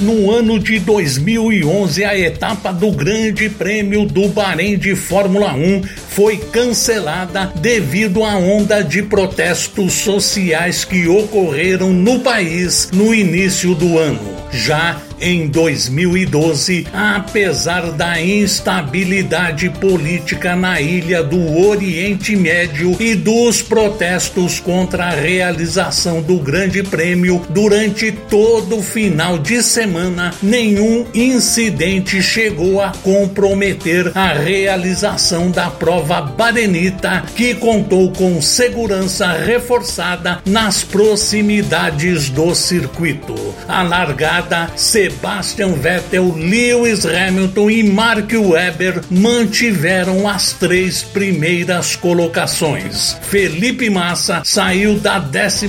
No ano de 2011, a etapa do Grande Prêmio do Bahrein de Fórmula 1 foi cancelada devido à onda de protestos sociais que ocorreram no país no início do ano. Já em 2012, apesar da instabilidade política na ilha do Oriente Médio e dos protestos contra a realização do Grande Prêmio durante todo o final de semana, nenhum incidente chegou a comprometer a realização da prova barenita, que contou com segurança reforçada nas proximidades do circuito. A largada se Sebastian Vettel, Lewis Hamilton e Mark Webber mantiveram as três primeiras colocações. Felipe Massa saiu da 14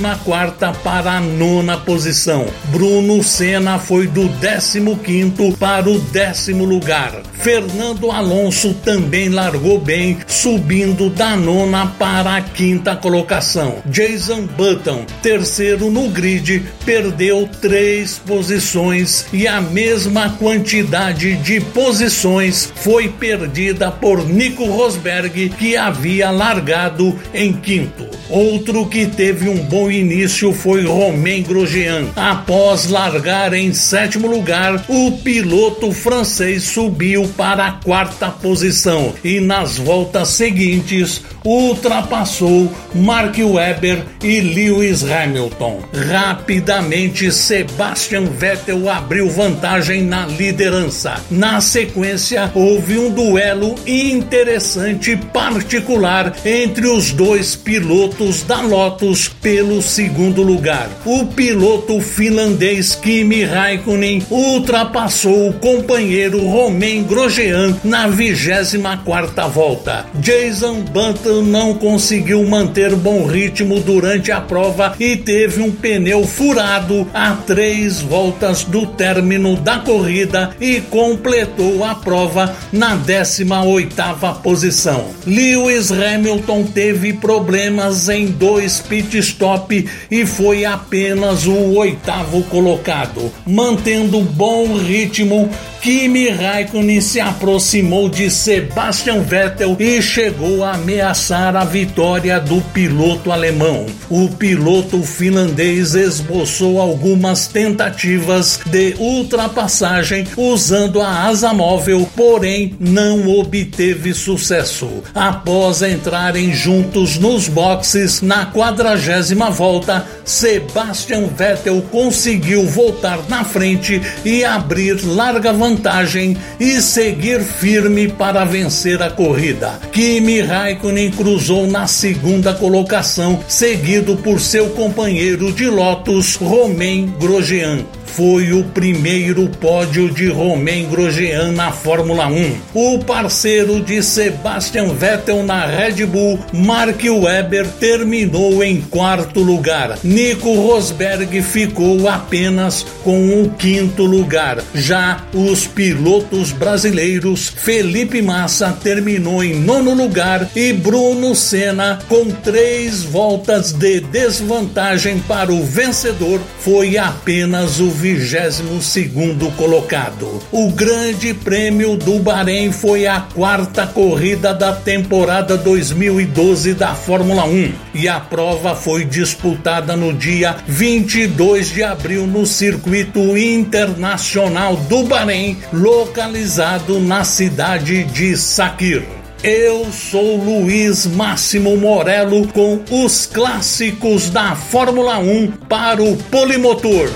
para a nona posição. Bruno Senna foi do 15 para o décimo lugar. Fernando Alonso também largou bem, subindo da nona para a quinta colocação. Jason Button, terceiro no grid, perdeu três posições e a mesma quantidade de posições foi perdida por Nico Rosberg, que havia largado em quinto. Outro que teve um bom início foi Romain Grosjean. Após largar em sétimo lugar, o piloto francês subiu para a quarta posição e nas voltas seguintes ultrapassou Mark Webber e Lewis Hamilton. Rapidamente, Sebastian Vettel abriu vantagem na liderança. Na sequência, houve um duelo interessante particular entre os dois pilotos da Lotus pelo segundo lugar. O piloto finlandês Kimi Raikkonen ultrapassou o companheiro Romain Grosjean na 24 quarta volta. Jason Button não conseguiu manter bom ritmo durante a prova e teve um pneu furado a três voltas do término da corrida e completou a prova na 18 oitava posição. Lewis Hamilton teve problemas em dois pit stop e foi apenas o oitavo colocado, mantendo bom ritmo Kimi Raikkonen se aproximou de Sebastian Vettel e chegou a ameaçar a vitória do piloto alemão. O piloto finlandês esboçou algumas tentativas de ultrapassagem usando a asa móvel, porém não obteve sucesso. Após entrarem juntos nos boxes na quadragésima volta, Sebastian Vettel conseguiu voltar na frente e abrir larga vantagem vantagem e seguir firme para vencer a corrida. Kimi Raikkonen cruzou na segunda colocação, seguido por seu companheiro de Lotus, Romain Grosjean foi o primeiro pódio de Romain Grosjean na Fórmula 1. O parceiro de Sebastian Vettel na Red Bull, Mark Webber, terminou em quarto lugar. Nico Rosberg ficou apenas com o quinto lugar. Já os pilotos brasileiros, Felipe Massa terminou em nono lugar e Bruno Senna, com três voltas de desvantagem para o vencedor, foi apenas o 22 segundo colocado. O Grande Prêmio do Bahrein foi a quarta corrida da temporada 2012 da Fórmula 1 e a prova foi disputada no dia 22 de abril no Circuito Internacional do Bahrein, localizado na cidade de Sakir. Eu sou Luiz Máximo Morello com os clássicos da Fórmula 1 para o Polimotor.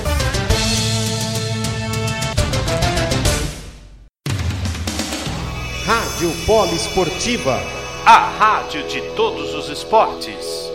Rádio Poliesportiva, a rádio de todos os esportes.